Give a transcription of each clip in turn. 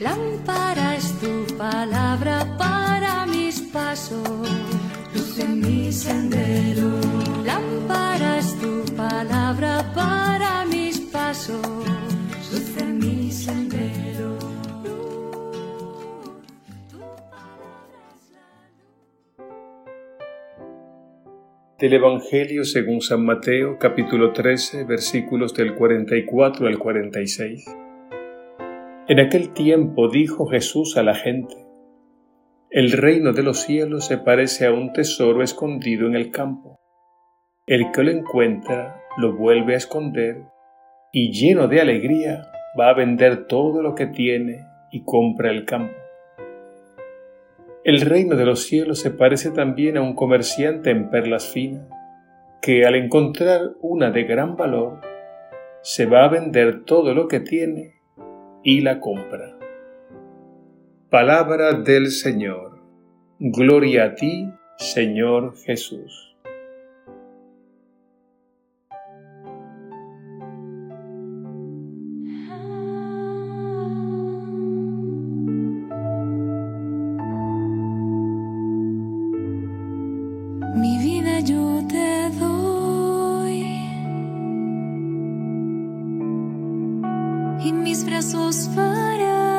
Lámpara es tu palabra para mis pasos, luz en mi sendero. Lámpara es tu palabra para mis pasos, luz en mi sendero. Del Evangelio según San Mateo, capítulo 13, versículos del 44 al 46. En aquel tiempo dijo Jesús a la gente, El reino de los cielos se parece a un tesoro escondido en el campo. El que lo encuentra lo vuelve a esconder y lleno de alegría va a vender todo lo que tiene y compra el campo. El reino de los cielos se parece también a un comerciante en perlas finas, que al encontrar una de gran valor, se va a vender todo lo que tiene y la compra. Palabra del Señor. Gloria a ti, Señor Jesús. Y mis brazos para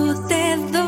usted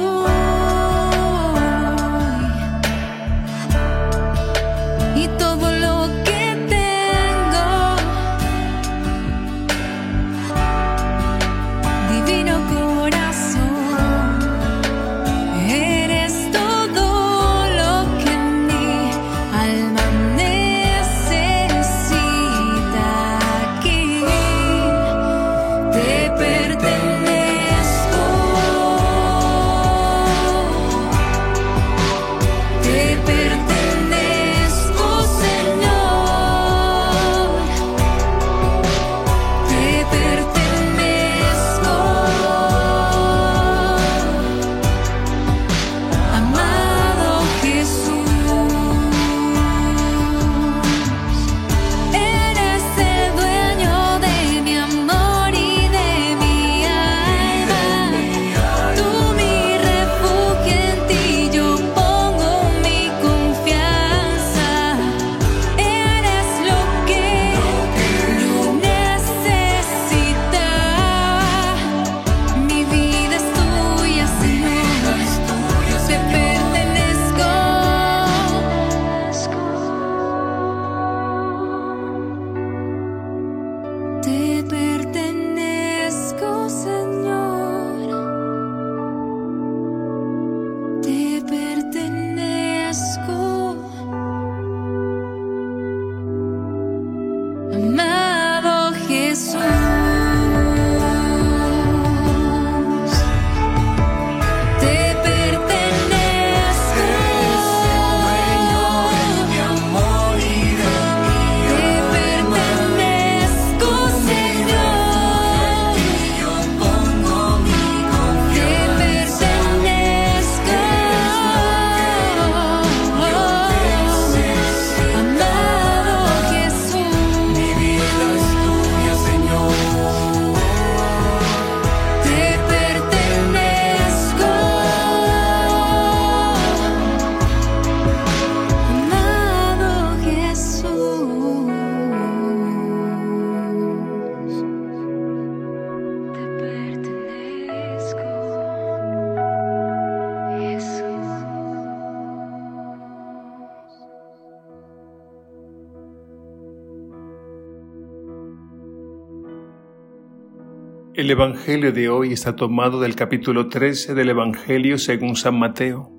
El Evangelio de hoy está tomado del capítulo 13 del Evangelio según San Mateo.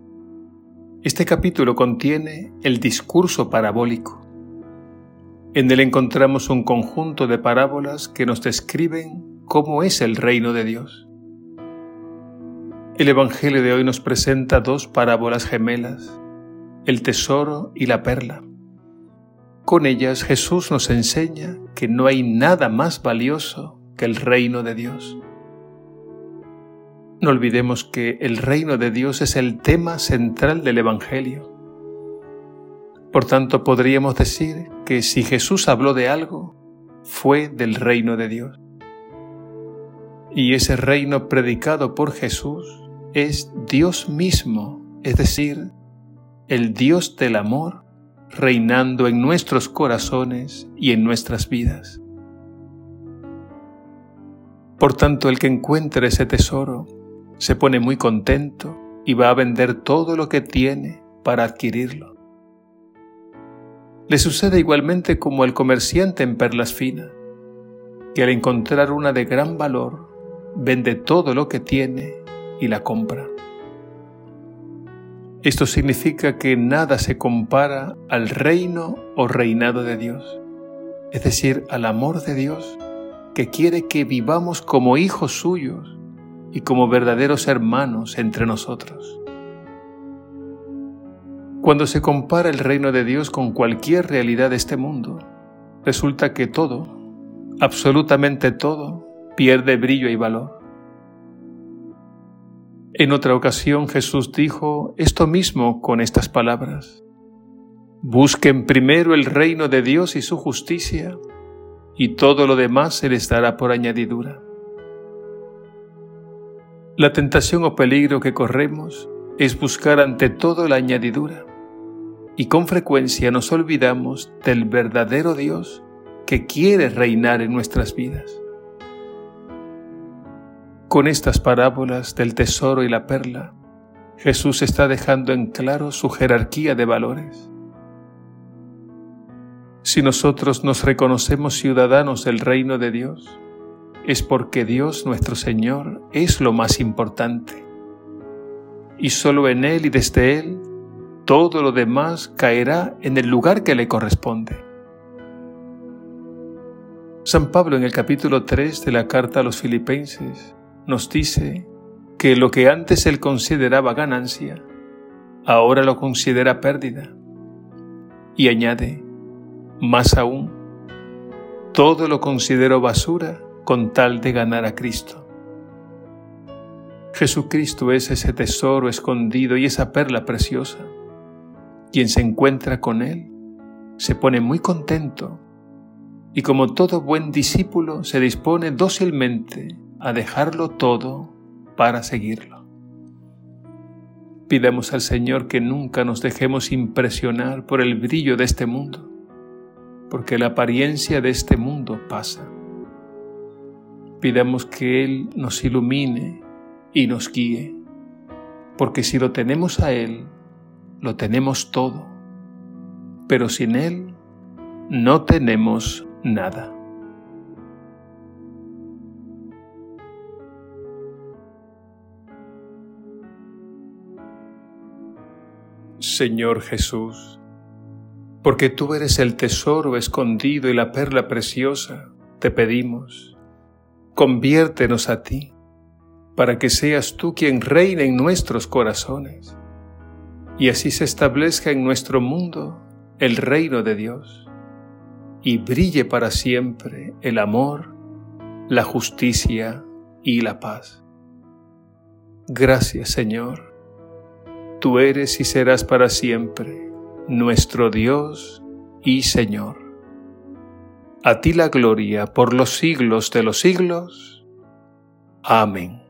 Este capítulo contiene el discurso parabólico. En él encontramos un conjunto de parábolas que nos describen cómo es el reino de Dios. El Evangelio de hoy nos presenta dos parábolas gemelas, el tesoro y la perla. Con ellas Jesús nos enseña que no hay nada más valioso que el reino de Dios. No olvidemos que el reino de Dios es el tema central del Evangelio. Por tanto, podríamos decir que si Jesús habló de algo, fue del reino de Dios. Y ese reino predicado por Jesús es Dios mismo, es decir, el Dios del amor, reinando en nuestros corazones y en nuestras vidas. Por tanto, el que encuentre ese tesoro se pone muy contento y va a vender todo lo que tiene para adquirirlo. Le sucede igualmente como al comerciante en perlas finas, que al encontrar una de gran valor, vende todo lo que tiene y la compra. Esto significa que nada se compara al reino o reinado de Dios, es decir, al amor de Dios que quiere que vivamos como hijos suyos y como verdaderos hermanos entre nosotros. Cuando se compara el reino de Dios con cualquier realidad de este mundo, resulta que todo, absolutamente todo, pierde brillo y valor. En otra ocasión Jesús dijo esto mismo con estas palabras. Busquen primero el reino de Dios y su justicia, y todo lo demás se les dará por añadidura. La tentación o peligro que corremos es buscar ante todo la añadidura, y con frecuencia nos olvidamos del verdadero Dios que quiere reinar en nuestras vidas. Con estas parábolas del tesoro y la perla, Jesús está dejando en claro su jerarquía de valores. Si nosotros nos reconocemos ciudadanos del reino de Dios, es porque Dios nuestro Señor es lo más importante. Y solo en Él y desde Él, todo lo demás caerá en el lugar que le corresponde. San Pablo en el capítulo 3 de la carta a los filipenses nos dice que lo que antes él consideraba ganancia, ahora lo considera pérdida. Y añade, más aún, todo lo considero basura con tal de ganar a Cristo. Jesucristo es ese tesoro escondido y esa perla preciosa. Quien se encuentra con Él se pone muy contento y como todo buen discípulo se dispone dócilmente a dejarlo todo para seguirlo. Pidamos al Señor que nunca nos dejemos impresionar por el brillo de este mundo porque la apariencia de este mundo pasa. Pidamos que Él nos ilumine y nos guíe, porque si lo tenemos a Él, lo tenemos todo, pero sin Él no tenemos nada. Señor Jesús, porque tú eres el tesoro escondido y la perla preciosa, te pedimos, conviértenos a ti, para que seas tú quien reine en nuestros corazones, y así se establezca en nuestro mundo el reino de Dios, y brille para siempre el amor, la justicia y la paz. Gracias Señor, tú eres y serás para siempre nuestro Dios y Señor. A ti la gloria por los siglos de los siglos. Amén.